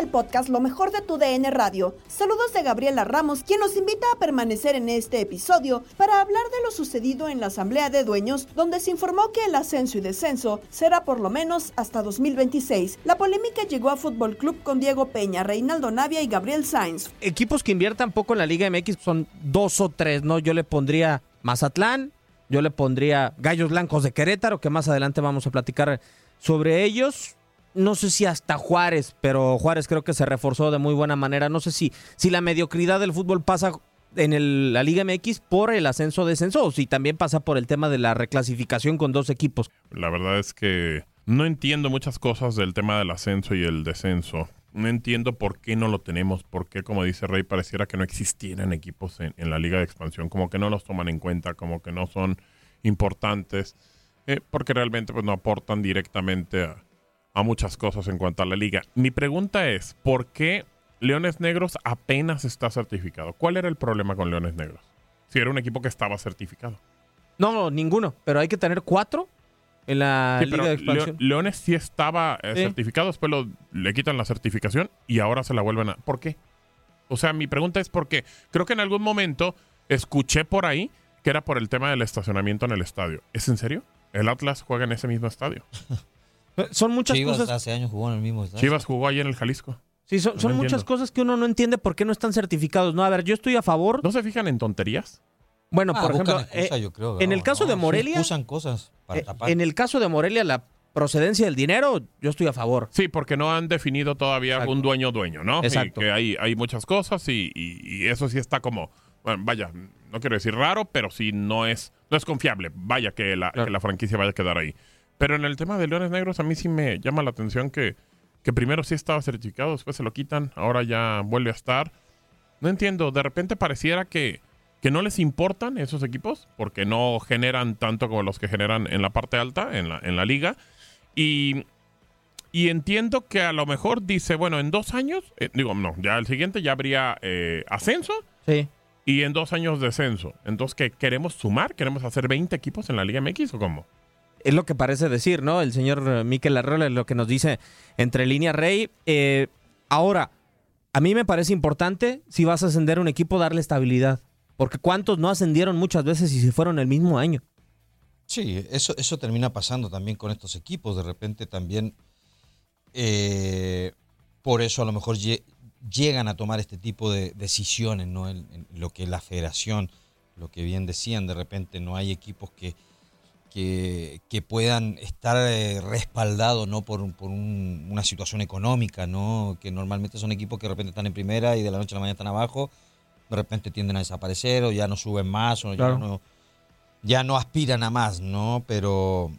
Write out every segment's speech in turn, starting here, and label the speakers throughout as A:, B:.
A: Al podcast Lo mejor de tu DN Radio. Saludos de Gabriela Ramos, quien nos invita a permanecer en este episodio para hablar de lo sucedido en la Asamblea de Dueños, donde se informó que el ascenso y descenso será por lo menos hasta 2026. La polémica llegó a Fútbol Club con Diego Peña, Reinaldo Navia y Gabriel Sainz.
B: Equipos que inviertan poco en la Liga MX son dos o tres, ¿no? Yo le pondría Mazatlán, yo le pondría Gallos Blancos de Querétaro, que más adelante vamos a platicar sobre ellos no sé si hasta Juárez, pero Juárez creo que se reforzó de muy buena manera. No sé si, si la mediocridad del fútbol pasa en la Liga MX por el ascenso-descenso o si también pasa por el tema de la reclasificación con dos equipos.
C: La verdad es que no entiendo muchas cosas del tema del ascenso y el descenso. No entiendo por qué no lo tenemos, por qué, como dice Rey, pareciera que no existieran equipos en, en la Liga de Expansión, como que no los toman en cuenta, como que no son importantes, eh, porque realmente pues, no aportan directamente a, a muchas cosas en cuanto a la liga. Mi pregunta es, ¿por qué Leones Negros apenas está certificado? ¿Cuál era el problema con Leones Negros? Si era un equipo que estaba certificado.
B: No, ninguno, pero hay que tener cuatro en la
C: Sí,
B: liga de expansión.
C: Leo- Leones sí estaba eh,
B: Sí.
C: certificado, después lo- le quitan la certificación y ahora se la vuelven a... ¿Por qué? O sea, mi pregunta es por qué. Creo que en algún momento escuché por ahí que era por el tema del estacionamiento en el estadio. ¿Es en serio? El Atlas juega en ese mismo estadio.
B: Son muchas
D: Chivas
B: cosas.
D: hace años jugó en el mismo estadio.
C: Chivas jugó ahí en el Jalisco.
B: Sí, son,
C: No
B: son muchas
C: entiendo.
B: cosas que uno no entiende por qué no están certificados. No, a ver, yo estoy a favor.
C: ¿No se fijan en tonterías?
B: Bueno,
D: Ah,
B: por ejemplo,
D: excusa,
B: eh,
D: yo creo,
B: en el
D: no,
B: caso de
D: no,
B: Morelia,
D: Usan cosas para
B: eh,
D: tapar.
B: en el caso de Morelia, la procedencia del dinero, yo estoy a favor.
C: Sí, porque no han definido todavía
B: Exacto.
C: un dueño-dueño, ¿no?
B: Exacto.
C: Y que hay, hay muchas cosas y, y- y eso sí está como, bueno, vaya, no quiero decir raro, pero sí no es, no es confiable. Vaya que la,
B: Claro.
C: que la franquicia vaya a quedar ahí. Pero en el tema de Leones Negros a mí sí me llama la atención que, que primero sí estaba certificado, después se lo quitan, ahora ya vuelve a estar. No entiendo, de repente pareciera que, que no les importan esos equipos porque no generan tanto como los que generan en la parte alta, en la, en la liga. Y, y entiendo que a lo mejor dice, bueno, en dos años, eh, digo, no, ya el siguiente ya habría eh, ascenso
B: Sí.
C: y en dos años descenso. Entonces, ¿qué queremos sumar? ¿Queremos hacer 20 equipos en la Liga MX o cómo?
B: Es lo que parece decir, ¿no? El señor eh, Miquel Arreola es lo que nos dice entre línea Rey. Eh, ahora, a mí me parece importante, si vas a ascender un equipo, darle estabilidad. Porque ¿cuántos no ascendieron muchas veces y se fueron el mismo año?
D: Sí, eso, eso termina pasando también con estos equipos. De repente también, eh, por eso a lo mejor lle- llegan a tomar este tipo de decisiones, ¿no? Lo que la federación, lo que bien decían, de repente no hay equipos que que, que puedan estar eh, respaldados ¿no? por, por un- una situación económica, ¿no? que normalmente son equipos que de repente están en primera y de la noche a la mañana están abajo, de repente tienden a desaparecer o ya no suben más o
B: Claro.
D: ya, no, ya no aspiran a más, ¿no? Pero,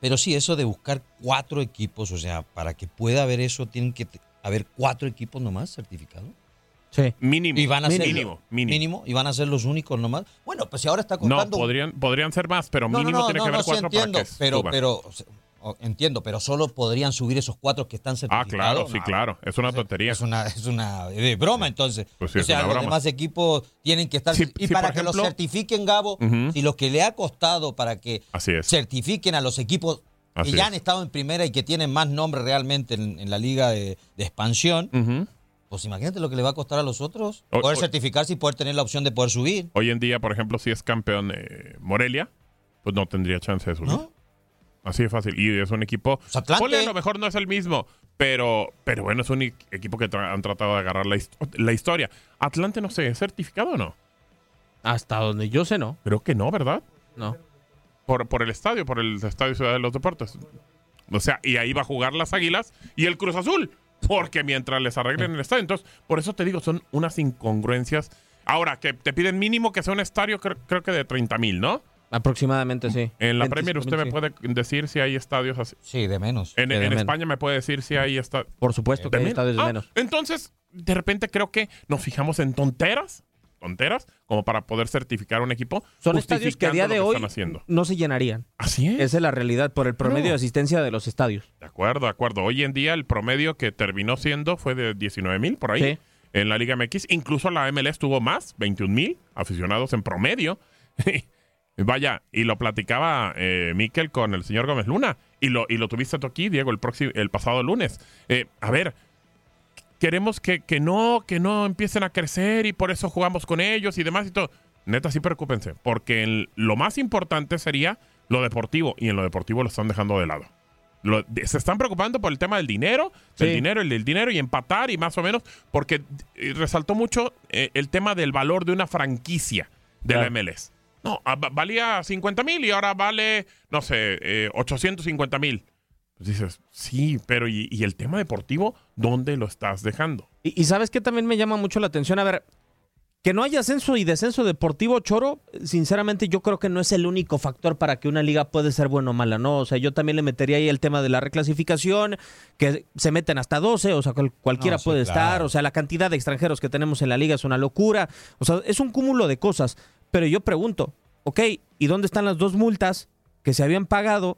D: pero sí, eso de buscar cuatro equipos, o sea, para que pueda haber eso, tienen que haber cuatro equipos nomás certificados.
B: Sí.
C: Mínimo.
D: Y van a ser
C: mínimo, mínimo.
D: mínimo, y van a ser los únicos nomás. Bueno, pues si ahora está
C: No,
D: costando
C: podrían, podrían ser más, pero
D: No, no,
C: mínimo
D: no,
C: tiene
D: no,
C: que haber
D: no, sí
C: cuatro
D: entiendo,
C: para que
D: pero,
C: suban.
D: pero entiendo, pero solo podrían subir esos cuatro que están
C: Ah,
D: certificados.
C: claro, sí,
D: No,
C: claro. Es una tontería.
D: Es una, es una de broma, entonces.
C: Pues sí,
D: o sea, los
C: broma.
D: demás equipos tienen que estar.
C: Sí,
D: y
C: sí,
D: para que los
C: ejemplo-
D: certifiquen, Gabo,
C: Ujú.
D: si lo que le ha costado para que
C: Así es.
D: certifiquen a los equipos
C: Así
D: que ya
C: es.
D: han estado en primera y que tienen más nombre realmente en, en la liga de, de expansión,
C: Ujú.
D: Pues imagínate lo que le va a costar a los otros
C: O-
D: poder
C: o-
D: certificarse y poder tener la opción de poder subir.
C: Hoy en día, por ejemplo, si es campeón eh, Morelia, pues no tendría chance de subir.
D: ¿No?
C: Así de fácil. Y es un equipo.
D: Pues Atlante.
C: Ponle, a lo mejor no es el mismo, pero, pero bueno, es un equipo que tra- han tratado de agarrar la historia. Atlante, no sé, ¿es certificado o no?
B: Hasta donde yo sé, no.
C: Creo que no, ¿verdad?
B: No.
C: Por, por el estadio, por el Estadio Ciudad de los Deportes. O sea, y ahí va a jugar las Águilas y el Cruz Azul. Porque mientras les arreglen el estadio. Entonces, por eso te digo, son unas incongruencias. Ahora, que te piden mínimo que sea un estadio, creo, creo que de 30 mil, ¿no?
B: Aproximadamente, sí.
C: En la
B: 25
C: Premier usted me
B: sí.
C: puede decir si hay estadios así.
D: Sí, de menos.
C: En,
B: de
C: en
B: menos.
C: España me puede decir si hay estadios.
B: Por supuesto que hay estadios de menos.
C: Ah, entonces, de repente creo que nos fijamos en tonteras, tonteras, como para poder certificar un equipo.
B: Son estadios que a día de hoy no se llenarían.
C: Así es.
B: Esa es la realidad por el promedio de asistencia de los estadios.
C: De acuerdo, de acuerdo. Hoy en día el promedio que terminó siendo fue de 19 mil por ahí
B: Sí.
C: en la Liga MX. Incluso la MLS tuvo más, 21 mil aficionados en promedio. Vaya, y lo platicaba eh, Miquel con el señor Gómez Luna. Y lo, y lo tuviste tú aquí, Diego, el, próximo, el pasado lunes. Eh, a ver, queremos que, que no, que no empiecen a crecer y por eso jugamos con ellos y demás y todo. Neta, sí preocúpense, porque el- lo más importante sería lo deportivo, y en lo deportivo lo están dejando de lado. Lo- se están preocupando por el tema del dinero, del
B: Sí.
C: dinero, el del dinero y empatar y más o menos, porque eh, resaltó mucho eh, el tema del valor de una franquicia de la
B: Claro.
C: MLS. No, va- valía 50 mil y ahora vale, no sé, eh, 850 mil. Pues dices, sí, pero ¿y, y el tema deportivo dónde lo estás dejando?
B: Y, y sabes que también me llama mucho la atención. A ver, que no haya ascenso y descenso deportivo, Choro, sinceramente yo creo que no es el único factor para que una liga puede ser buena o mala, ¿no? O sea, yo también le metería ahí el tema de la reclasificación, que se meten hasta 12, o sea, cual- cualquiera
D: No, sí,
B: puede
D: claro.
B: estar, o sea, la cantidad de extranjeros que tenemos en la liga es una locura, o sea, es un cúmulo de cosas. Pero yo pregunto, ok, ¿y dónde están las dos multas que se habían pagado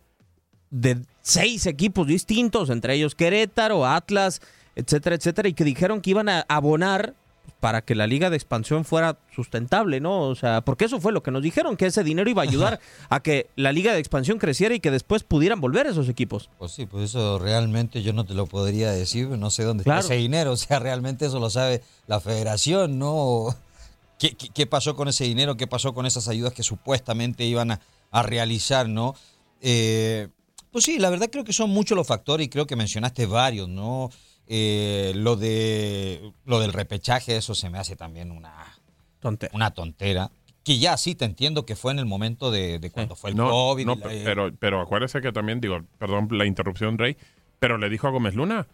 B: de seis equipos distintos, entre ellos Querétaro, Atlas, etcétera, etcétera, y que dijeron que iban a abonar para que la liga de expansión fuera sustentable, ¿no? O sea, porque eso fue lo que nos dijeron, que ese dinero iba a ayudar a que la liga de expansión creciera y que después pudieran volver esos equipos.
D: Pues sí, pues eso realmente yo no te lo podría decir, no sé dónde
B: Claro.
D: está ese dinero, o sea, realmente eso lo sabe la federación, ¿no? ¿Qué, qué, qué pasó con ese dinero? ¿Qué pasó con esas ayudas que supuestamente iban a, a realizar, ¿no? Eh, pues sí, la verdad creo que son muchos los factores y creo que mencionaste varios, ¿no? Eh, lo de lo del repechaje, eso se me hace también una,
B: Tonte.
D: una tontera. Que ya sí te entiendo que fue en el momento de, de cuando fue el
C: No,
D: COVID.
C: no,
D: la-
C: pero, pero acuérdese que también, digo, perdón la interrupción, Rey, pero le dijo a Gómez Luna,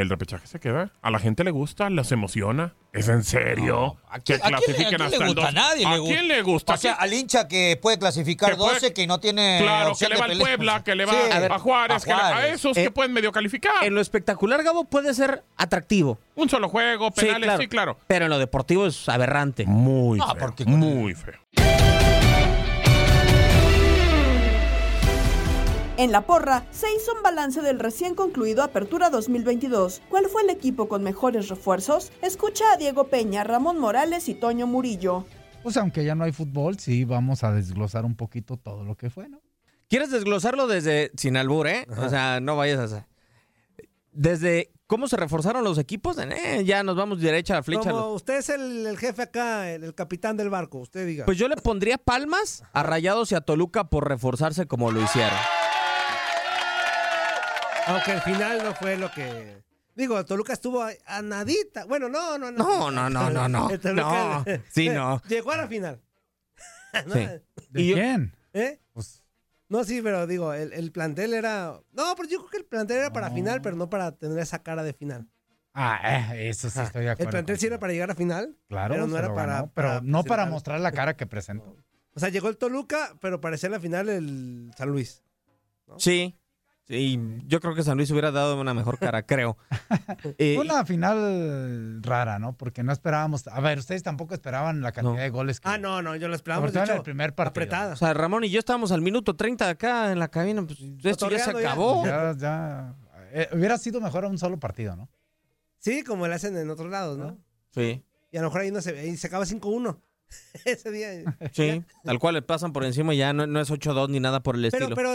C: el repechaje se queda. A la gente le gusta, les emociona. ¿Es en serio?
D: ¿A quién,
C: que
D: a quién le- a quién gusta? A
C: 2.
D: nadie
C: ¿A
D: le gusta.
C: quién le gusta?
D: O sea, al hincha que puede clasificar
C: Que puede-
D: 12, que no tiene.
C: Claro, que le va al. Puebla, que le va
D: Sí,
C: a,
D: ver,
C: Juárez, que le- a esos
B: Eh,
C: que pueden medio calificar.
B: En lo espectacular, Gabo, puede ser atractivo.
C: Un solo juego, penales, sí, claro.
B: Pero en lo deportivo es aberrante.
C: Muy
D: No,
C: feo.
D: porque
C: muy feo.
A: En la porra se hizo un balance del recién concluido Apertura 2022. ¿Cuál fue el equipo con mejores refuerzos? Escucha a Diego Peña, Ramón Morales y Toño Murillo.
E: Pues aunque ya no hay fútbol, sí vamos a desglosar un poquito todo lo que fue, ¿no?
B: ¿Quieres desglosarlo desde sin albur, eh? O sea, no vayas a hacer. Desde cómo se reforzaron los equipos, eh, ya nos vamos derecha a la flecha.
F: Como usted es el, el jefe acá, el, el capitán del barco, usted diga.
B: Pues yo le pondría palmas a Rayados y a Toluca por reforzarse como lo hicieron.
F: Aunque al final no fue lo que. Digo, Toluca estuvo a, a nadita. Bueno, no, no, no.
B: No, no, no, no, no.
F: El Toluca-
B: No, sí, no.
F: Llegó a la final.
B: Sí.
E: ¿De
B: Y yo-
E: quién?
F: ¿Eh?
E: Pues
F: No, sí, pero digo, el, el plantel era. No, pero yo creo que el plantel era para
E: No.
F: final, pero no para tener esa cara de final.
E: Ah, eh, eso sí
F: Ajá.
E: estoy de acuerdo.
F: El plantel sí era para llegar a final.
E: Claro,
F: pero no era para-
E: ganó, pero
F: para
E: no para mostrar la cara que presentó.
F: O sea, llegó el Toluca, pero parecía la final el San Luis.
B: Sí. Sí, yo creo que San Luis hubiera dado una mejor cara, creo. Eh,
E: Fue una final rara, ¿no? Porque no esperábamos. A ver, ustedes tampoco esperaban la cantidad
B: No.
E: de goles que.
F: Ah, no, no, yo lo
E: sobre
F: esperábamos.
E: todo en el primer partido.
F: apretada.
B: o sea, Ramón y yo estábamos al minuto 30 acá en la cabina. Pues, esto ya se acabó.
E: Ya, ya. eh, hubiera sido mejor un solo partido, ¿no?
F: Sí, como lo hacen en otros lados, ¿no?
B: Sí,
F: Y a lo mejor ahí no se, ahí se acaba 5-1. Ese día.
B: sí. Tal cual le pasan por encima y ya no, no es 8-2 ni nada por el
F: Pero,
B: estilo.
F: pero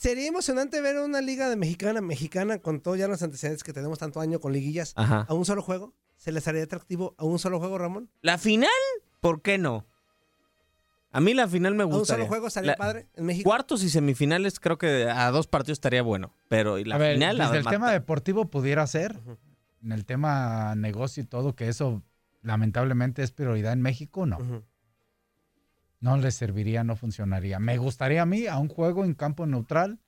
F: sería emocionante ver una liga de mexicana, mexicana, con todos ya los antecedentes que tenemos tanto año con liguillas,
B: Ajá.
F: a un solo juego. ¿Se les haría atractivo a un solo juego, Ramón?
B: ¿La final? ¿Por qué no? A mí la final me
F: ¿A un
B: gustaría.
F: solo juego estaría
B: La-
F: padre en México?
B: Cuartos y semifinales creo que a dos partidos estaría bueno. Pero y la
E: a ver,
B: final... la
E: desde el
B: mata.
E: tema deportivo pudiera ser, en el tema negocio y todo, que eso lamentablemente es prioridad en México, no.
F: Ujú.
E: No les serviría, no funcionaría. Me gustaría a mí a un juego en campo neutral.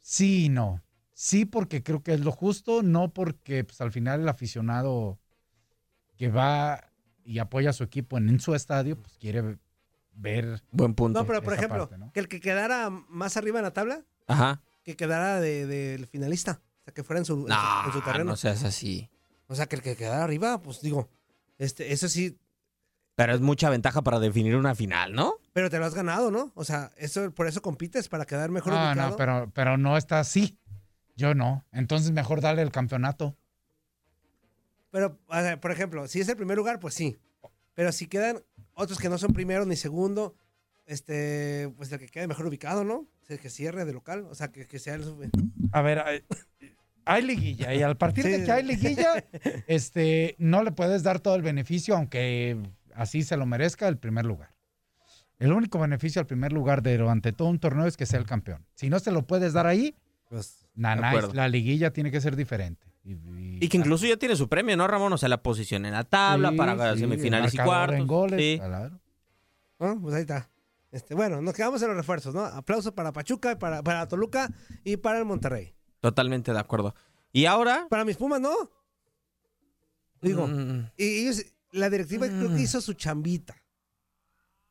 E: Sí y no. Sí, porque creo que es lo justo, no porque pues, al final el aficionado que va y apoya a su equipo en, en su estadio, pues quiere ver.
B: Buen punto.
F: No, pero por ejemplo,
E: parte, ¿no?
F: que el que quedara más arriba en la tabla,
B: Ajá.
F: que quedara de- del finalista. O sea, que fuera en su, en su-
B: No,
F: en su terreno.
B: no seas así.
F: O sea, que el que quedara arriba, pues digo, este, eso sí,
B: Pero es mucha ventaja para definir una final, ¿no?
F: pero te lo has ganado, ¿no? O sea, eso, por eso compites, para quedar mejor
E: No,
F: ubicado.
E: no, pero, pero no está así. Yo no. Entonces mejor darle el campeonato.
F: Pero, o sea, por ejemplo, si es el primer lugar, pues sí. Pero si quedan otros que no son primero ni segundo, este, pues el que quede mejor ubicado, ¿no? O sea, que cierre de local, o sea, que, que sea el...
E: A ver, hay, hay liguilla y al partir
F: Sí.
E: de que hay liguilla, este, no le puedes dar todo el beneficio, aunque así se lo merezca el primer lugar. El único beneficio al primer lugar de durante todo un torneo es que sea el campeón. Si no se lo puedes dar ahí,
F: Pues,
B: acuerdo.
E: la liguilla tiene que ser diferente. Y, y-
B: Y que incluso ya tiene su premio, ¿no, Ramón? O sea, la posición en la tabla
E: Sí,
B: para
E: sí,
B: semifinales y cuartos.
E: en goles,
B: Sí.
E: claro.
F: ¿no? Pues ahí está. Este, bueno, nos quedamos en los refuerzos, ¿no? Aplauso para Pachuca, para, para Toluca y para el Monterrey.
B: Totalmente de acuerdo. Y ahora...
F: Para mis Pumas, ¿no? Digo,
B: Mm,
F: y ellos, la directiva creo que hizo su chambita.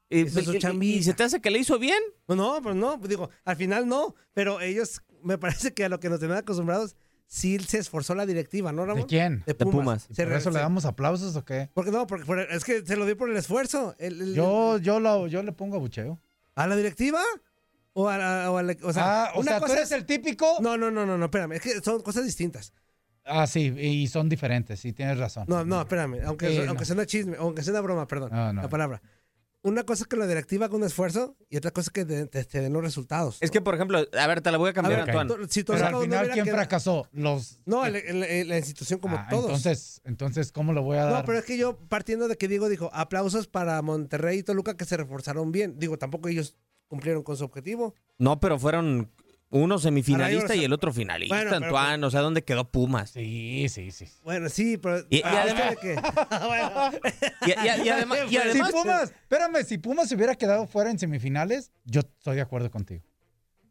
F: es su chambita.
B: ¿y se te hace que le hizo bien?
F: No, no, pues no, pues digo, al final no, pero ellos, me parece que a lo que nos tenían acostumbrados, sí se esforzó la directiva, ¿no, Ramón?
E: ¿De quién?
F: De
B: De Pumas.
F: Se
E: ¿Por eso le damos aplausos o qué?
F: Porque no, porque por- es que se lo dio por el esfuerzo. El- el-
E: Yo, yo, lo, yo le pongo abucheo.
F: ¿A la directiva? O a, la- o a la- o sea,
E: ah, o
F: una
E: sea, tú
F: cosa
E: eres
F: es-
E: el típico.
F: No, no, no, no, no, espérame, es que son cosas distintas.
E: Ah, sí, y son diferentes, sí, tienes razón.
F: No, no, espérame, aunque,
E: Sí,
F: aunque
E: no.
F: sea una chisme, aunque sea una broma, perdón,
E: No, no.
F: la palabra. Una cosa es que la directiva haga un esfuerzo y otra cosa es que te, te- te den los resultados.
B: Es que, por ejemplo, a ver, te la voy a
F: A
B: cambiar,
F: ver,
B: Antoine.
F: to- si
E: Pero al
F: no
E: final, ¿quién
F: quedado-
E: fracasó? Los.
F: No, el- el- el- la institución como
E: Ah,
F: todos.
E: Entonces, entonces, ¿cómo lo voy a dar?
F: No, pero es que yo, partiendo de que Diego dijo, aplausos para Monterrey y Toluca que se reforzaron bien. Digo, tampoco ellos cumplieron con su objetivo.
B: No, pero fueron uno semifinalista
F: yo-
B: y el otro finalista,
F: Bueno, pero-
B: Antoine. O sea, ¿dónde quedó Pumas?
E: Sí, sí, sí.
F: Bueno, sí, pero...
B: Y- y
F: Ah,
B: además-. Y, además,
E: Si Pumas, espérame, si Pumas se hubiera quedado fuera en semifinales, yo estoy de acuerdo contigo.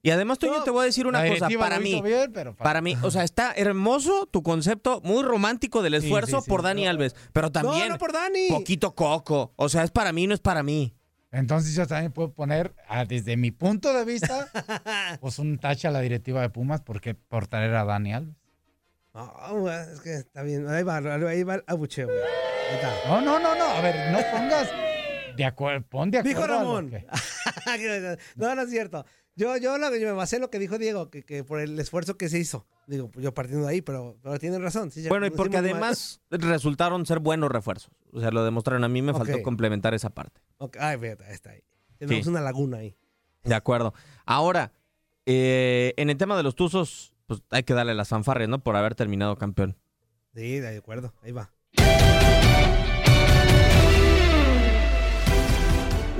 B: y además, Toño,
F: No,
B: te voy a decir una cosa. Para mí,
E: bien, pero
B: para mí, o sea, está hermoso tu concepto, muy romántico del
E: Sí,
B: esfuerzo
E: sí, sí.
B: por Dani Alves, pero también
F: No, no por Dani.
B: poquito coco. O sea, es para mí, no es para mí.
E: Entonces yo también puedo poner, ah, desde mi punto de vista, pues un tache a la directiva de Pumas porque por traer a Dani Alves.
F: No, es que está bien. Ahí va, ahí va el abucheo.
E: No, no, no, no, a ver, no pongas de acuerdo, pon de acuerdo.
F: Dijo Ramón.
E: que-
F: no, no es cierto. Yo, yo, lo- yo me basé en lo que dijo Diego, que, que por el esfuerzo que se hizo. Digo, pues yo partiendo de ahí, pero, pero tienen razón. sí,
B: Bueno, y porque
F: más.
B: además resultaron ser buenos refuerzos. O sea, lo demostraron. A mí me faltó complementar esa parte.
F: Ok, Ay, fíjate, está ahí. Tenemos
B: Sí.
F: una laguna ahí.
B: De acuerdo. Ahora, eh, en el tema de los Tuzos, pues hay que darle las fanfarrias, ¿no? Por haber terminado campeón.
F: Sí, de acuerdo. Ahí va.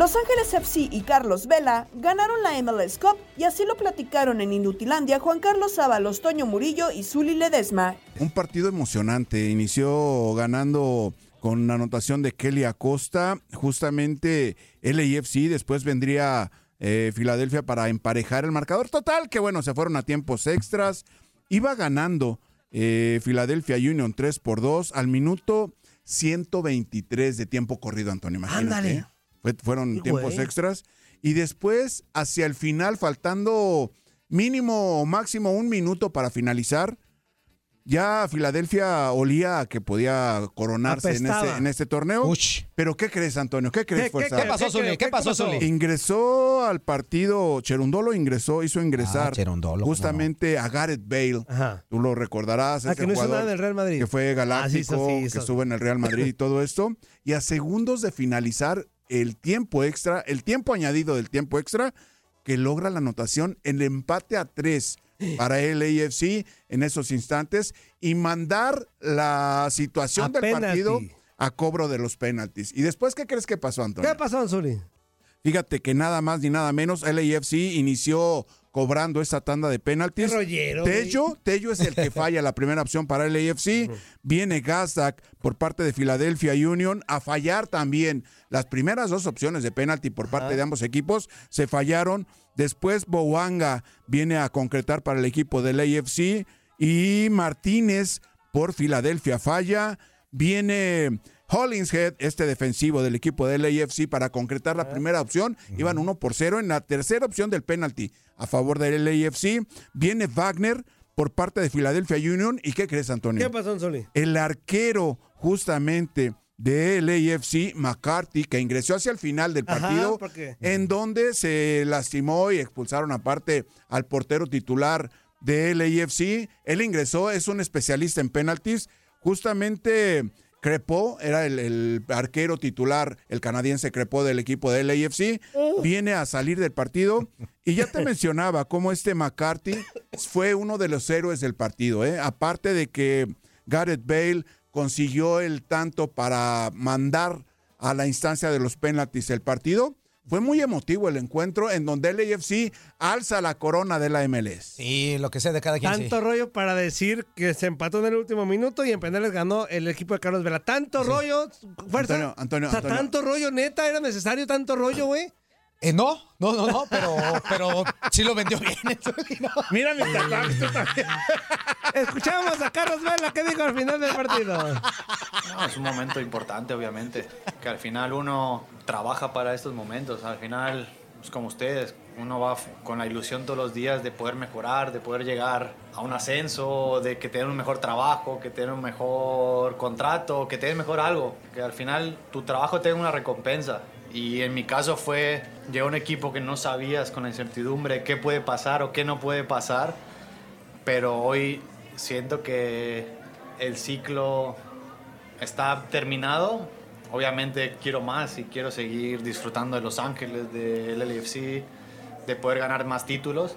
A: Los Ángeles FC y Carlos Vela ganaron la MLS Cup y así lo platicaron en Inutilandia Juan Carlos Ábalos, Toño Murillo y Zuli Ledesma.
G: Un partido emocionante. Inició ganando con la anotación de Kelly Acosta. Justamente LAFC. Después vendría eh, Filadelfia para emparejar el marcador. Total, que bueno, se fueron a tiempos extras. Iba ganando eh, Philadelphia Union 3 por 2 al minuto 123 de tiempo corrido, Antonio. Imagínate.
F: Ándale.
G: Fue- fueron
F: Sí,
G: tiempos
F: güey.
G: extras. Y después, hacia el final, faltando mínimo o máximo un minuto para finalizar, ya Filadelfia olía a que podía coronarse en este, en este torneo. Pero ¿qué crees, Antonio? ¿Qué crees,
F: ¿Qué-
G: Fuerza?
F: qué pasó, Zuli? ¿Qué pasó, Zuli?
G: Ingresó al partido, Cherundolo ingresó, hizo ingresar
D: Ah,
G: justamente a Gareth Bale.
F: Ajá.
G: Tú lo recordarás,
F: Ah,
G: ese
F: que no hizo
G: jugador
F: nada en el Real Madrid.
G: que fue galáctico,
F: Ah, sí, eso sí,
G: que estuvo en el Real Madrid y todo esto. Y a segundos de finalizar el tiempo extra, el tiempo añadido del tiempo extra, que logra la anotación, el empate a tres para el AFC en esos instantes y mandar la situación
F: A
G: del
F: penalti.
G: partido a cobro de los penaltis. ¿Y después qué crees que pasó, Antonio?
F: ¿Qué pasó, Zuli?
G: Fíjate que nada más ni nada menos, LAFC inició cobrando esta tanda de penaltis.
F: Rollero.
G: Tello, Tello es el que falla la primera opción para LAFC. Viene Gazdak por parte de Philadelphia Union a fallar también. Las primeras dos opciones de penalti por parte de ambos equipos se fallaron. Después Boanga viene a concretar para el equipo del AFC y Martínez por Filadelfia falla. Viene Hollingshead, este defensivo del equipo del AFC, para concretar la primera opción. Iban 1 por 0 en la tercera opción del penalti a favor del AFC. Viene Wagner por parte de Philadelphia Union. ¿Y qué crees, Antonio?
F: ¿Qué pasó, Zuli?
G: el arquero justamente del AFC, McCarthy, que ingresó hacia el final del
F: Ajá,
G: partido,
F: ¿por qué?
G: en donde se lastimó y expulsaron aparte al portero titular del AFC. Él ingresó, es un especialista en penaltis. Justamente Crepó era el, el arquero titular, el canadiense Crepó del equipo del AFC. Viene a salir del partido y ya te mencionaba cómo este McCarthy fue uno de los héroes del partido. ¿eh? Aparte de que Gareth Bale consiguió el tanto para mandar a la instancia de los penaltis el partido. Fue muy emotivo el encuentro en donde el AFC alza la corona de la MLS.
D: Sí, lo que sea de cada quien. sí.
F: Tanto rollo para decir que se empató en el último minuto y en penales ganó el equipo de Carlos Vela. Tanto rollo, fuerza.
G: Antonio, Antonio,
F: O sea,
G: Antonio.
F: tanto rollo, neta, era necesario tanto rollo, güey.
D: Eh, no, no, no, no, pero, pero sí lo vendió bien.
F: Mira mi tatuaje, tú también. Escuchamos a Carlos Vela, ¿qué dijo al final del partido?
H: No, es un momento importante, obviamente. Que al final uno trabaja para estos momentos. Al final, es como ustedes, uno va con la ilusión todos los días de poder mejorar, de poder llegar a un ascenso, de que tener un mejor trabajo, que tener un mejor contrato, que tener mejor algo. Que al final tu trabajo tenga una recompensa. Y en mi caso fue, llegó un equipo que no sabías con la incertidumbre qué puede pasar o qué no puede pasar pero hoy siento que el ciclo está terminado. Obviamente quiero más y quiero seguir disfrutando de Los Ángeles, del LAFC, de poder ganar más títulos,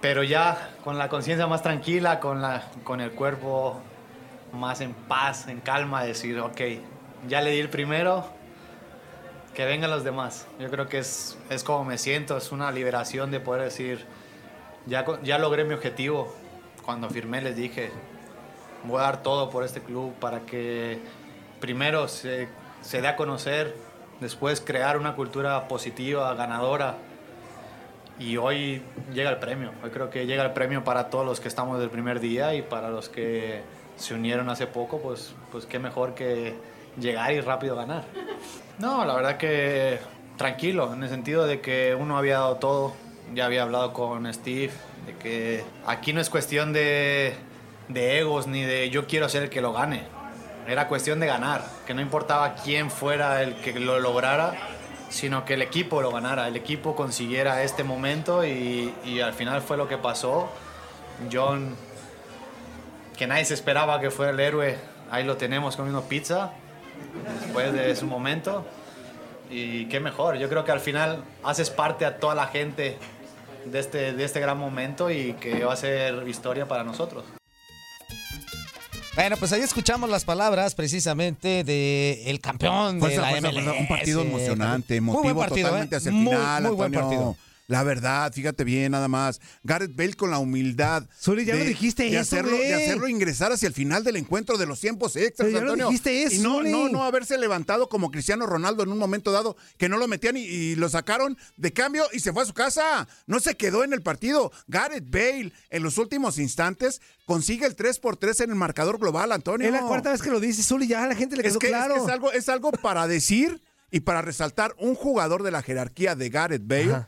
H: pero ya con la conciencia más tranquila, con, la, con el cuerpo más en paz, en calma, decir, ok, ya le di el primero, que vengan los demás. Yo creo que es, es como me siento, es una liberación de poder decir, ya, ya logré mi objetivo. Cuando firmé les dije, voy a dar todo por este club para que primero se, se dé a conocer, después crear una cultura positiva, ganadora. Y hoy llega el premio. Hoy creo que llega el premio para todos los que estamos del primer día y para los que se unieron hace poco, pues, pues qué mejor que llegar y rápido ganar. No, la verdad que tranquilo, en el sentido de que uno había dado todo. Ya había hablado con Steve, de que aquí no es cuestión de, de egos ni de yo quiero ser el que lo gane. Era cuestión de ganar, que no importaba quién fuera el que lo lograra, sino que el equipo lo ganara, el equipo consiguiera este momento y, y al final fue lo que pasó. John, que nadie se esperaba que fuera el héroe, ahí lo tenemos comiendo pizza después de su momento. Y qué mejor, yo creo que al final haces parte a toda la gente de este, de este gran momento y que va a ser historia para nosotros.
D: Bueno, pues ahí escuchamos las palabras precisamente del el campeón
G: Fuerza,
D: de la
G: fuerza,
D: MLS.
G: fuerza, un partido emocionante,
D: Muy
G: emotivo
D: buen partido,
G: totalmente
D: ¿eh?
G: hacia el
D: Muy,
G: final,
D: muy buen partido.
G: La verdad, fíjate bien, nada más. Gareth Bale con la humildad.
F: Zuli, ya lo dijiste
G: de
F: eso,
G: hacerlo,
F: güey.
G: de hacerlo ingresar hacia el final del encuentro de los tiempos extras,
F: Pero ya lo
G: Antonio.
F: dijiste eso,
G: y no, no, no haberse levantado como Cristiano Ronaldo en un momento dado, que no lo metían y, y lo sacaron de cambio y se fue a su casa. No se quedó en el partido. Gareth Bale, en los últimos instantes, consigue el 3 por 3 en el marcador global, Antonio.
F: Es la cuarta vez que lo dice Zuli, ya a la gente le quedó
G: Es que, es
F: claro.
G: que es algo, es algo para decir y para resaltar un jugador de la jerarquía de Gareth Bale.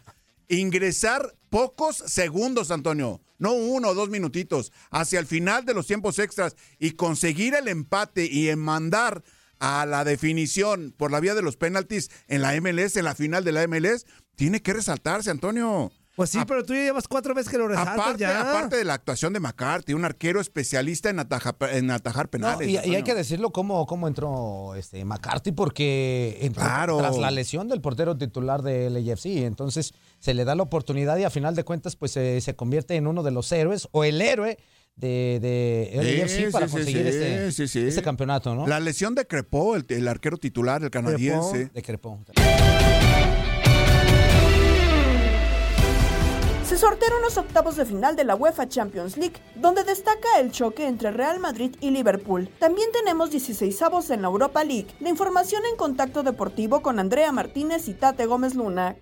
G: Ingresar pocos segundos, Antonio, no uno o dos minutitos, hacia el final de los tiempos extras y conseguir el empate y en mandar a la definición por la vía de los penaltis en la MLS, en la final de la MLS, tiene que resaltarse, Antonio.
F: Pues sí, pero tú ya llevas cuatro veces que lo resaltas
G: Aparte,
F: ya.
G: aparte de la actuación de McCarthy, un arquero especialista en, ataja- en atajar
I: No,
G: penales.
I: y, y hay que decirlo cómo, cómo entró este McCarthy, porque entró
G: Claro.
I: tras la lesión del portero titular del AFC. Entonces se le da la oportunidad y a final de cuentas pues se, se convierte en uno de los héroes o el héroe de, de
G: Sí,
I: para
G: sí,
I: conseguir
G: sí,
I: este,
G: sí, sí.
I: este campeonato, ¿no?
G: La lesión de Crepó, el, el arquero titular, el canadiense.
I: De Crepó.
A: Se sortearon los octavos de final de la UEFA Champions League, donde destaca el choque entre Real Madrid y Liverpool. También tenemos 16 avos en la Europa League. La información en contacto deportivo con Andrea Martínez y Tate Gómez Luna.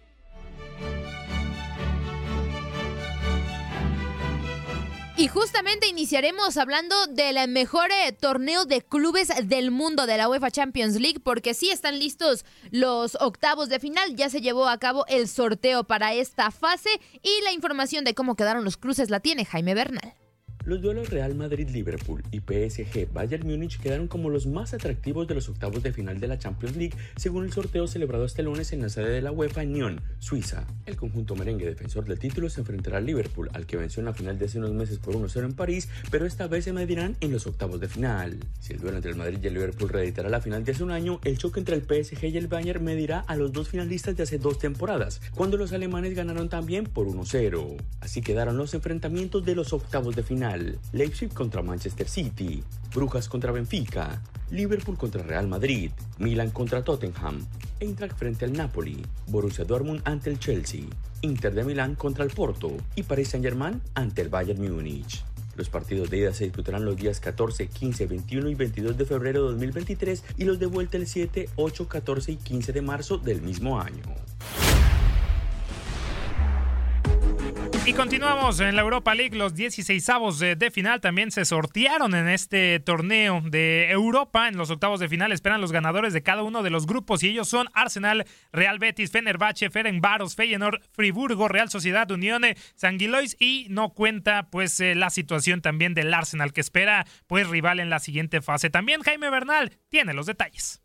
J: Y justamente iniciaremos hablando del mejor eh, torneo de clubes del mundo de la UEFA Champions League, porque sí están listos los octavos de final. Ya se llevó a cabo el sorteo para esta fase y la información de cómo quedaron los cruces la tiene Jaime Bernal.
K: Los duelos Real Madrid-Liverpool y PSG-Bayern Múnich quedaron como los más atractivos de los octavos de final de la Champions League, según el sorteo celebrado este lunes en la sede de la UEFA en Nyon, Suiza. El conjunto merengue defensor del título se enfrentará al Liverpool, al que venció en la final de hace unos meses por 1-0 en París, pero esta vez se medirán en los octavos de final. Si el duelo entre el Madrid y el Liverpool reeditará la final de hace un año, el choque entre el PSG y el Bayern medirá a los dos finalistas de hace dos temporadas, cuando los alemanes ganaron también por 1-0. Así quedaron los enfrentamientos de los octavos de final. Leipzig contra Manchester City, Brujas contra Benfica, Liverpool contra Real Madrid, Milan contra Tottenham, Eintracht frente al Napoli, Borussia Dortmund ante el Chelsea, Inter de Milán contra el Porto y Paris Saint-Germain ante el Bayern Múnich. Los partidos de ida se disputarán los días 14, 15, 21 y 22 de febrero de 2023 y los de vuelta el 7, 8, 14 y 15 de marzo del mismo año.
L: Y continuamos en la Europa League. Los 16 avos de, final también se sortearon en este torneo de Europa. En los octavos de final esperan los ganadores de cada uno de los grupos y ellos son Arsenal, Real Betis, Fenerbahce, Ferencváros, Feyenoord, Friburgo, Real Sociedad, Unione, Sanguilois y no cuenta pues eh, la situación también del Arsenal que espera pues rival en la siguiente fase. También Jaime Bernal tiene los detalles.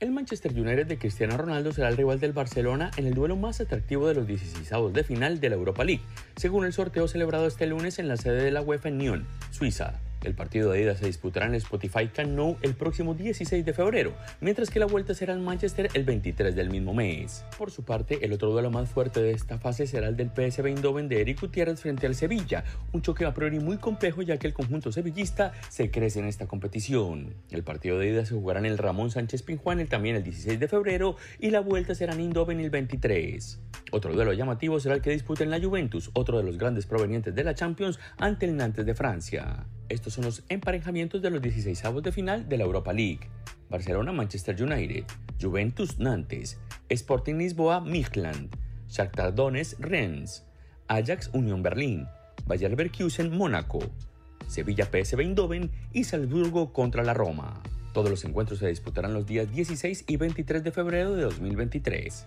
K: El Manchester United de Cristiano Ronaldo será el rival del Barcelona en el duelo más atractivo de los 16 de final de la Europa League, según el sorteo celebrado este lunes en la sede de la UEFA en Nyon, Suiza. El partido de ida se disputará en Spotify Camp Nou el próximo 16 de febrero, mientras que la vuelta será en Manchester el 23 del mismo mes. Por su parte, el otro duelo más fuerte de esta fase será el del PSV Eindhoven de Eric Gutiérrez frente al Sevilla, un choque a priori muy complejo ya que el conjunto sevillista se crece en esta competición. El partido de ida se jugará en el Ramón Sánchez Pinjuán el también el 16 de febrero y la vuelta será en Eindhoven el 23. Otro duelo llamativo será el que disputen la Juventus, otro de los grandes provenientes de la Champions, ante el Nantes de Francia. Estos son los emparejamientos de los 16 avos de final de la Europa League. Barcelona Manchester United, Juventus Nantes, Sporting Lisboa Midland, Shakhtar Donetsk Rennes, Ajax Unión Berlín, Bayer Leverkusen Mónaco, Sevilla PSV Eindhoven y Salzburgo contra la Roma. Todos los encuentros se disputarán los días 16 y 23 de febrero de 2023.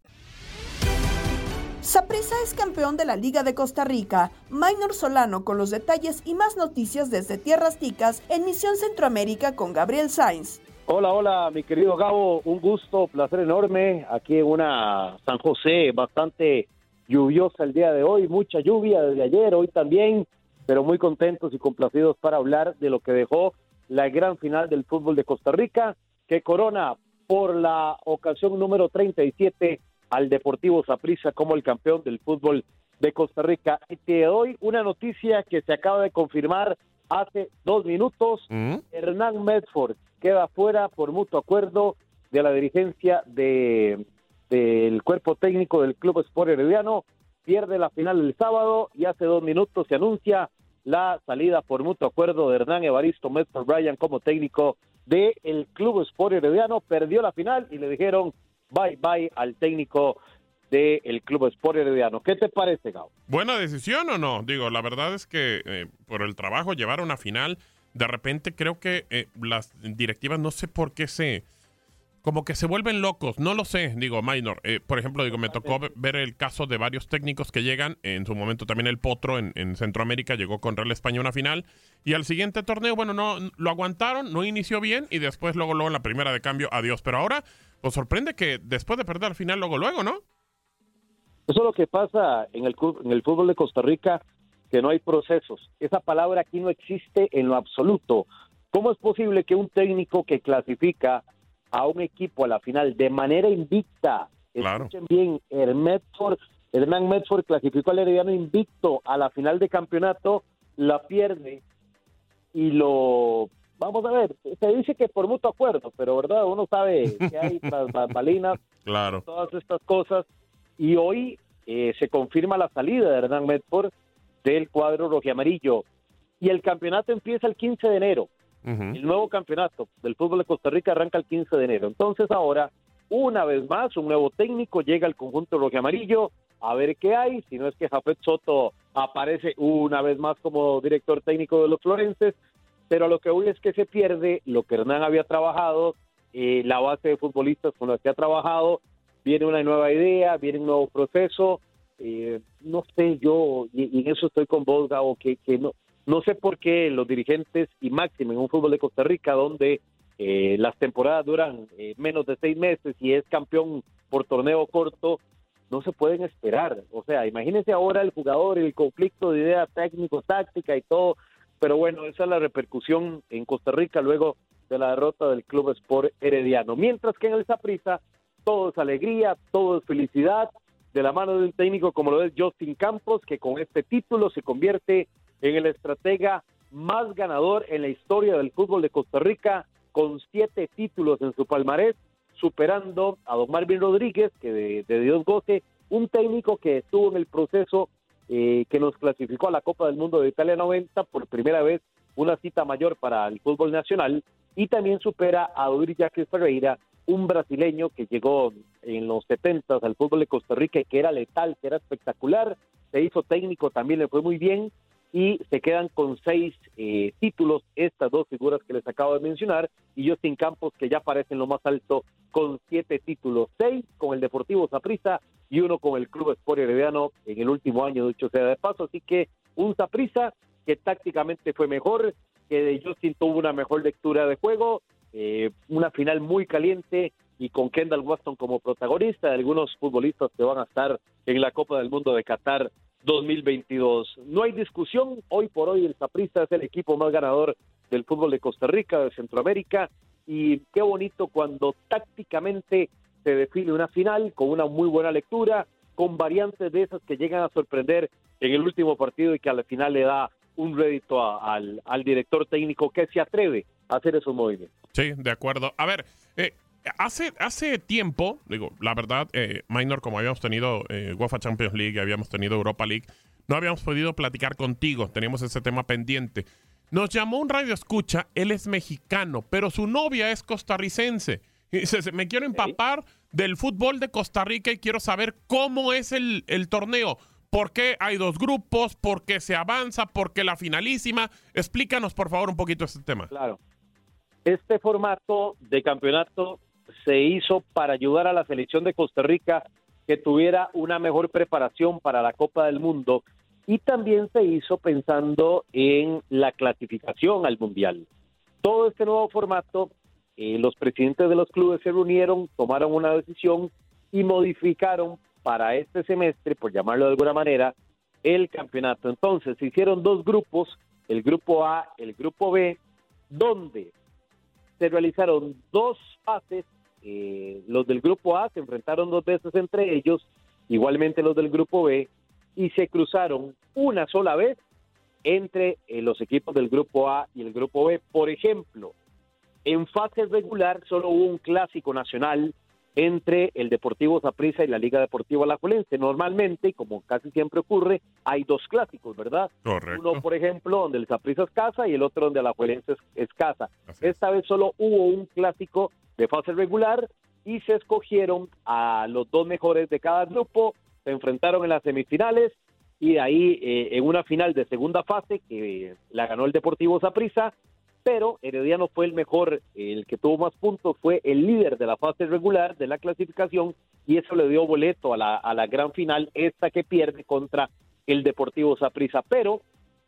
A: Saprissa es campeón de la Liga de Costa Rica. Minor Solano con los detalles y más noticias desde Tierras Ticas en Misión Centroamérica con Gabriel Sainz.
M: Hola, hola, mi querido Gabo, un gusto, placer enorme. Aquí en una San José bastante lluviosa el día de hoy, mucha lluvia desde ayer, hoy también, pero muy contentos y complacidos para hablar de lo que dejó la gran final del fútbol de Costa Rica, que corona por la ocasión número 37 al Deportivo Saprissa como el campeón del fútbol de Costa Rica. Y te doy una noticia que se acaba de confirmar hace dos minutos. Hernán Medford queda fuera por mutuo acuerdo de la dirigencia de del cuerpo técnico del Club Sport Herediano. Pierde la final el sábado y hace dos minutos se anuncia la salida por mutuo acuerdo de Hernán Evaristo Medford Bryan como técnico del el Club Sport Herediano. Perdió la final y le dijeron bye bye al técnico del Club Sport Herediano. ¿Qué te parece, Gao?
C: ¿Buena decisión o no? Digo, la verdad es que eh, por el trabajo llevar a una final, de repente creo que eh, las directivas no sé por qué se como que se vuelven locos, no lo sé, digo, minor. Eh, por ejemplo, digo, me tocó ver el caso de varios técnicos que llegan, en su momento también el Potro en, en, Centroamérica llegó con Real España a una final, y al siguiente torneo, bueno, no lo aguantaron, no inició bien, y después luego, luego en la primera de cambio, adiós. Pero ahora, pues sorprende que después de perder al final, luego, luego, ¿no?
M: Eso es lo que pasa en el, en el fútbol de Costa Rica, que no hay procesos. Esa palabra aquí no existe en lo absoluto. ¿Cómo es posible que un técnico que clasifica a un equipo a la final de manera invicta.
C: Claro.
M: Escuchen bien, el Medford, Hernán Medford clasificó al Herediano invicto a la final de campeonato, la pierde y lo vamos a ver, se dice que por mutuo acuerdo, pero verdad, uno sabe que hay tras bambalinas,
C: claro.
M: todas estas cosas y hoy eh, se confirma la salida de Hernán Medford del cuadro rojiamarillo y el campeonato empieza el 15 de enero. El nuevo campeonato del fútbol de Costa Rica arranca el 15 de enero. Entonces ahora, una vez más, un nuevo técnico llega al conjunto rojo amarillo a ver qué hay, si no es que Jafet Soto aparece una vez más como director técnico de los Florenses, pero lo que hoy es que se pierde lo que Hernán había trabajado, eh, la base de futbolistas con los que ha trabajado, viene una nueva idea, viene un nuevo proceso, eh, no sé yo, y, en eso estoy con vos, Gabo, que, no, no sé por qué los dirigentes y máximo en un fútbol de Costa Rica donde eh, las temporadas duran eh, menos de seis meses y es campeón por torneo corto, no se pueden esperar. O sea, imagínense ahora el jugador, el conflicto de idea técnico, táctica y todo. Pero bueno, esa es la repercusión en Costa Rica luego de la derrota del Club Sport Herediano. Mientras que en el Saprissa todo es alegría, todo es felicidad, de la mano de un técnico como lo es Justin Campos, que con este título se convierte en el estratega más ganador en la historia del fútbol de Costa Rica, con siete títulos en su palmarés, superando a don Marvin Rodríguez, que de, de Dios goce, un técnico que estuvo en el proceso eh, que nos clasificó a la Copa del Mundo de Italia 90 por primera vez una cita mayor para el fútbol nacional y también supera a Odri Jacques Ferreira, un brasileño que llegó en los 70 al fútbol de Costa Rica y que era letal, que era espectacular, se hizo técnico, también le fue muy bien y se quedan con seis eh, títulos estas dos figuras que les acabo de mencionar y Justin Campos que ya aparece en lo más alto con siete títulos, seis con el Deportivo Saprissa y uno con el Club Sport Herediano en el último año, de hecho sea de paso, así que un Saprissa que tácticamente fue mejor, que de Justin tuvo una mejor lectura de juego, eh, una final muy caliente y con Kendall Waston como protagonista, algunos futbolistas que van a estar en la Copa del Mundo de Qatar 2022. No hay discusión, hoy por hoy el Saprissa es el equipo más ganador del fútbol de Costa Rica, de Centroamérica, y qué bonito cuando tácticamente se define una final con una muy buena lectura, con variantes de esas que llegan a sorprender en el último partido y que al final le da un rédito al, al, director técnico que se atreve a hacer esos movimientos.
C: Sí, de acuerdo. A ver, eh, Hace, hace tiempo, digo, la verdad, eh, Minor, como habíamos tenido eh, UEFA Champions League, habíamos tenido Europa League, no habíamos podido platicar contigo, teníamos ese tema pendiente. Nos llamó un radio escucha, él es mexicano, pero su novia es costarricense. Y dice, me quiero empapar del fútbol de Costa Rica y quiero saber cómo es el, el torneo. ¿Por qué hay dos grupos? ¿Por qué se avanza? ¿Por qué la finalísima? Explícanos, por favor, un poquito este tema.
M: Claro. Este formato de campeonato se hizo para ayudar a la selección de Costa Rica que tuviera una mejor preparación para la Copa del Mundo y también se hizo pensando en la clasificación al Mundial. Todo este nuevo formato, eh, los presidentes de los clubes se reunieron, tomaron una decisión y modificaron para este semestre, por llamarlo de alguna manera, el campeonato. Entonces se hicieron dos grupos, el grupo A, el grupo B, donde se realizaron dos fases. Eh, los del grupo A se enfrentaron dos veces entre ellos, igualmente los del grupo B, y se cruzaron una sola vez entre eh, los equipos del grupo A y el grupo B. Por ejemplo, en fase regular solo hubo un clásico nacional entre el Deportivo Saprissa y la Liga Deportiva Alajuelense. Normalmente, y como casi siempre ocurre, hay dos clásicos, ¿verdad?
C: Correcto.
M: Uno, por ejemplo, donde el Saprissa es casa y el otro donde Alajuelense es, es casa. Esta vez solo hubo un clásico de fase regular y se escogieron a los dos mejores de cada grupo, se enfrentaron en las semifinales y de ahí eh, en una final de segunda fase que la ganó el Deportivo Saprissa, pero Herediano fue el mejor, el que tuvo más puntos, fue el líder de la fase regular de la clasificación y eso le dio boleto a la, a la gran final, esta que pierde contra el Deportivo Saprissa. Pero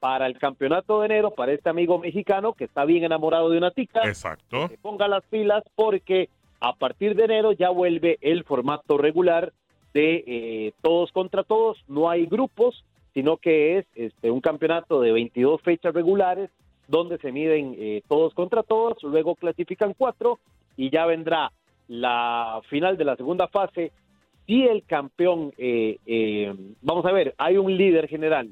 M: para el campeonato de enero, para este amigo mexicano que está bien enamorado de una tica,
C: Exacto.
M: que se ponga las pilas porque a partir de enero ya vuelve el formato regular de eh, todos contra todos, no hay grupos, sino que es este, un campeonato de 22 fechas regulares donde se miden eh, todos contra todos, luego clasifican cuatro y ya vendrá la final de la segunda fase. Si el campeón, eh, eh, vamos a ver, hay un líder general,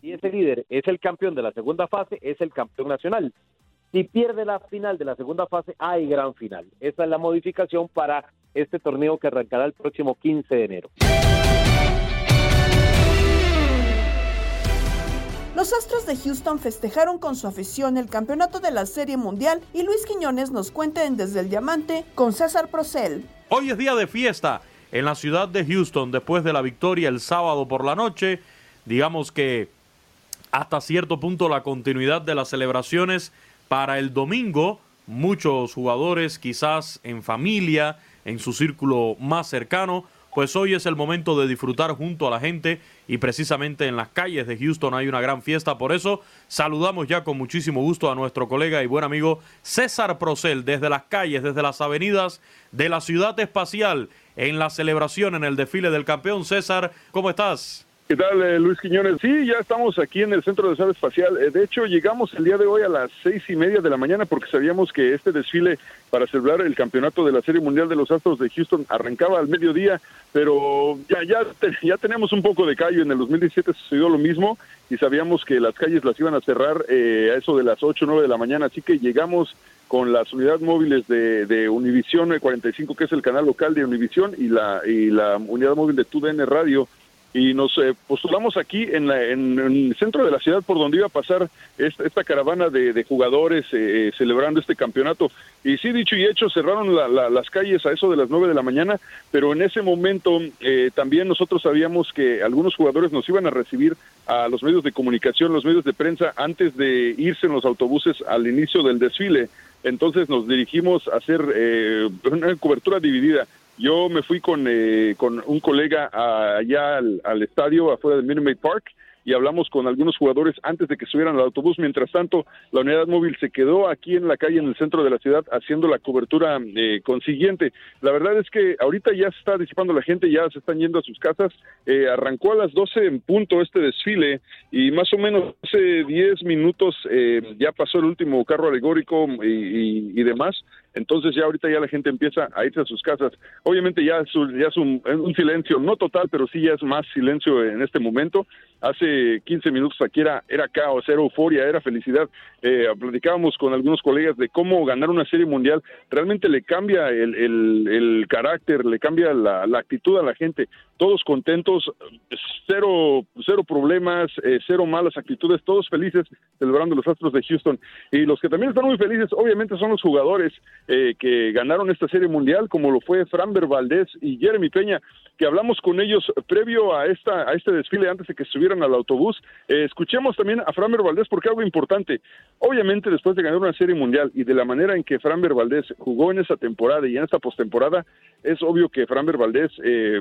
M: y ese líder es el campeón de la segunda fase, es el campeón nacional. Si pierde la final de la segunda fase, hay gran final. Esa es la modificación para este torneo que arrancará el próximo 15 de enero.
A: Los Astros de Houston festejaron con su afición el campeonato de la Serie Mundial y Luis Quiñones nos cuenta en Desde el Diamante con César Procel.
N: Hoy es día de fiesta en la ciudad de Houston después de la victoria el sábado por la noche. Digamos que hasta cierto punto la continuidad de las celebraciones para el domingo. Muchos jugadores quizás en familia, en su círculo más cercano. Pues hoy es el momento de disfrutar junto a la gente y precisamente en las calles de Houston hay una gran fiesta. Por eso saludamos ya con muchísimo gusto a nuestro colega y buen amigo César Procel desde las calles, desde las avenidas de la ciudad espacial en la celebración en el desfile del campeón. César, ¿cómo estás?
O: ¿Qué tal, eh, Luis Quiñones? Sí, ya estamos aquí en el Centro de Desarrollo Espacial. Eh, de hecho, llegamos el día de hoy a las seis y media de la mañana porque sabíamos que este desfile para celebrar el campeonato de la Serie Mundial de los Astros de Houston arrancaba al mediodía, pero ya, ya, te- ya tenemos un poco de callo. En el 2017 sucedió lo mismo y sabíamos que las calles las iban a cerrar eh, a eso de las 8 o 9 de la mañana, así que llegamos con las unidades móviles de, de Univisión 45, que es el canal local de Univisión, y la, y la unidad móvil de TUDN Radio, y nos eh, postulamos aquí en, la- en- el centro de la ciudad por donde iba a pasar esta, esta caravana de, jugadores eh, celebrando este campeonato. Y sí, dicho y hecho, cerraron la- la- las calles a eso de las 9 de la mañana, pero en ese momento eh, también nosotros sabíamos que algunos jugadores nos iban a recibir a los medios de comunicación, los medios de prensa, antes de irse en los autobuses al inicio del desfile. Entonces nos dirigimos a hacer eh, una cobertura dividida. Yo me fui con, eh, con un colega a- allá al, al estadio afuera del Minute Maid Park y hablamos con algunos jugadores antes de que subieran al autobús. Mientras tanto, la unidad móvil se quedó aquí en la calle, en el centro de la ciudad, haciendo la cobertura eh, consiguiente. La verdad es que ahorita ya se está disipando la gente, ya se están yendo a sus casas. Eh, arrancó a las 12 en punto este desfile y más o menos hace 10 minutos eh, ya pasó el último carro alegórico y, y- y demás. Entonces ya ahorita ya la gente empieza a irse a sus casas. Obviamente ya es, un- ya es un, silencio, no total, pero sí ya es más silencio en este momento. Hace hace 15 minutos aquí era, era caos, era euforia, era felicidad. Eh, platicábamos con algunos colegas de cómo ganar una serie mundial realmente le cambia el, el- el carácter, le cambia la actitud a la gente. Todos contentos, cero, cero problemas, eh, cero malas actitudes, todos felices celebrando los Astros de Houston. Y los que también están muy felices, obviamente, son los jugadores eh, que ganaron esta serie mundial, como lo fue Framber Valdés y Jeremy Peña, que hablamos con ellos previo a, esta, a este desfile antes de que subieran al autobús. Eh, escuchemos también a Framber Valdés porque algo importante. Obviamente, después de ganar una serie mundial y de la manera en que Framber Valdés jugó en esa temporada y en esta postemporada, es obvio que Framber Valdés eh,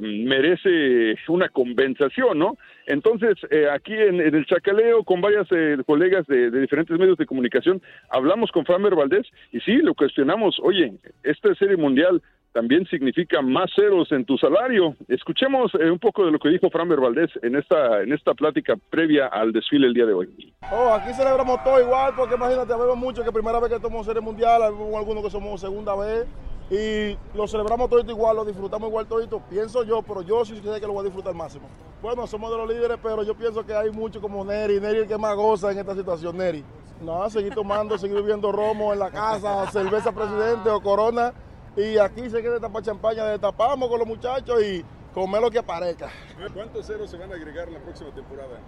O: una compensación, ¿no? Entonces, eh, aquí en, en el Chacaleo, con varias eh, colegas de, de diferentes medios de comunicación, hablamos con Framber Valdés y sí, lo cuestionamos. Oye, esta serie mundial también significa más ceros en tu salario. Escuchemos eh, un poco de lo que dijo Framber Valdés en esta, en esta plática previa al desfile el día de hoy.
P: Oh, aquí celebramos todo igual, porque imagínate, vemos mucho que primera vez que tomamos serie mundial, algunos que somos segunda vez, y lo celebramos todo igual, lo disfrutamos igual todo, pienso yo, pero yo sí sé que lo voy a disfrutar al máximo. Bueno, somos de los líderes, pero yo pienso que hay mucho como Neri, Neri el que más goza en esta situación, Neri. No, seguir tomando, seguir bebiendo romo en la casa, cerveza presidente o corona, y aquí se queda tapar champaña, destapamos con los muchachos y comer lo que aparezca.
O: ¿Cuántos ceros se van a agregar la próxima temporada?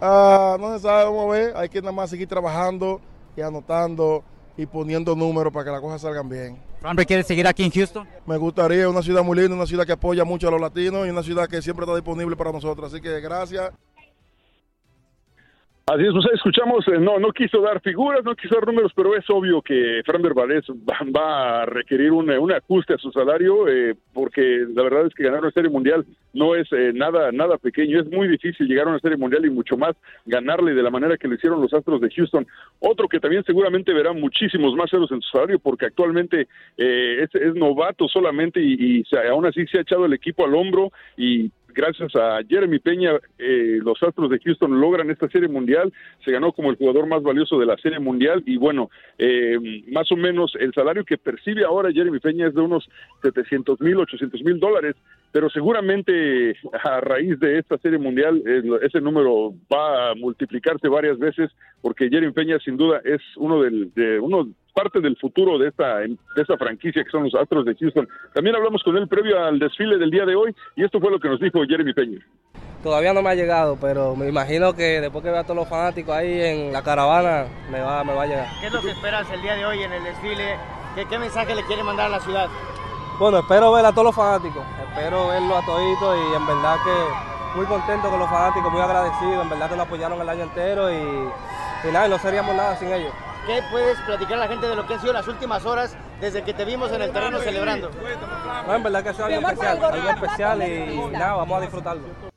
P: Ah, no se sabe, vamos a ver. Hay que nada más seguir trabajando y anotando y poniendo números para que las cosas salgan bien.
Q: ¿Framber quiere seguir aquí en Houston?
P: Me gustaría, una ciudad muy linda, una ciudad que apoya mucho a los latinos y una ciudad que siempre está disponible para nosotros. Así que gracias.
O: Así es, pues escuchamos, eh, no, no quiso dar figuras, no quiso dar números, pero es obvio que Framber Valdés va, a requerir un, un ajuste a su salario, eh, porque la verdad es que ganar una serie mundial no es eh, nada, nada pequeño, es muy difícil llegar a una serie mundial y mucho más ganarle de la manera que lo hicieron los Astros de Houston. Otro que también seguramente verá muchísimos más ceros en su salario, porque actualmente eh, es, novato solamente y, y aún así se ha echado el equipo al hombro y gracias a Jeremy Peña, eh, los Astros de Houston logran esta serie mundial, se ganó como el jugador más valioso de la serie mundial. Y bueno, eh, más o menos el salario que percibe ahora Jeremy Peña es de unos 700 mil, 800 mil dólares, pero seguramente a raíz de esta serie mundial ese número va a multiplicarse varias veces porque Jeremy Peña sin duda es uno del, de uno parte del futuro de esta, de esta franquicia que son los Astros de Houston. También hablamos con él previo al desfile del día de hoy y esto fue lo que nos dijo Jeremy Peña.
R: Todavía no me ha llegado, pero me imagino que después que vea a todos los fanáticos ahí en la caravana, me va, me va a llegar.
S: ¿Qué es lo que esperas el día de hoy en el desfile? ¿Qué, qué mensaje le quiere mandar a la ciudad?
R: Bueno, espero ver a todos los fanáticos, espero verlo a toditos y en verdad que muy contento con los fanáticos, muy agradecido, en verdad que nos apoyaron el año entero y, y nada, y no seríamos nada sin ellos.
S: ¿Qué puedes platicar a la gente de lo que han sido las últimas horas desde que te vimos en el terreno celebrando?
R: No, en verdad que ha sido algo especial, algo especial y nada, vamos a disfrutarlo.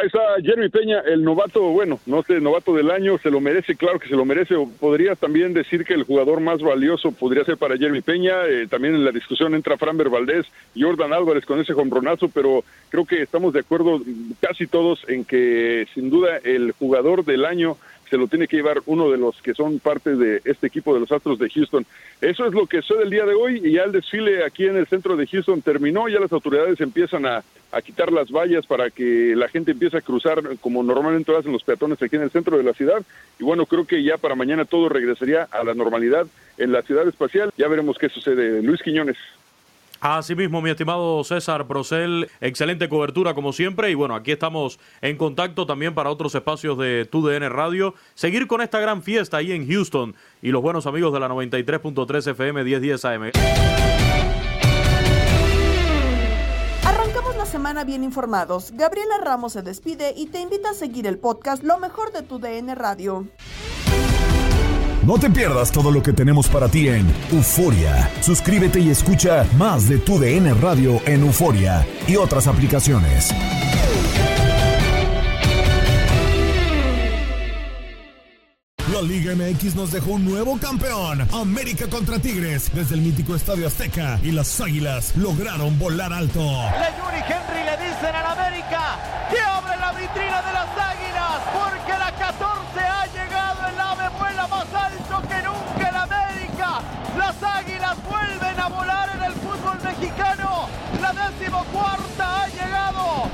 O: Ahí está Jeremy Peña, el novato, bueno, no sé, novato del año, se lo merece, claro que se lo merece. O podrías también decir que el jugador más valioso podría ser para Jeremy Peña. eh, también en la discusión entra Framber Valdés, Jordan Álvarez con ese jonronazo, pero creo que estamos de acuerdo casi todos en que sin duda el jugador del año se lo tiene que llevar uno de los que son parte de este equipo de los Astros de Houston. Eso es lo que sucede el día de hoy y ya el desfile aquí en el centro de Houston terminó, ya las autoridades empiezan a, a quitar las vallas para que la gente empiece a cruzar como normalmente lo hacen los peatones aquí en el centro de la ciudad. Y bueno, creo que ya para mañana todo regresaría a la normalidad en la ciudad espacial. Ya veremos qué sucede. Luis Quiñones.
N: Asimismo, mi estimado César Procel, excelente cobertura como siempre y bueno, aquí estamos en contacto también para otros espacios de TUDN Radio. Seguir con esta gran fiesta ahí en Houston y los buenos amigos de la 93.3 FM 1010 AM.
A: Arrancamos la semana bien informados. Gabriela Ramos se despide y te invita a seguir el podcast Lo mejor de tu DN Radio.
T: No te pierdas todo lo que tenemos para ti en Euforia. Suscríbete y escucha más de tu DN Radio en Euforia y otras aplicaciones. La Liga MX nos dejó un nuevo campeón. América contra Tigres desde el mítico Estadio Azteca y las Águilas lograron volar alto.
U: Le Yuri Henry le dicen al América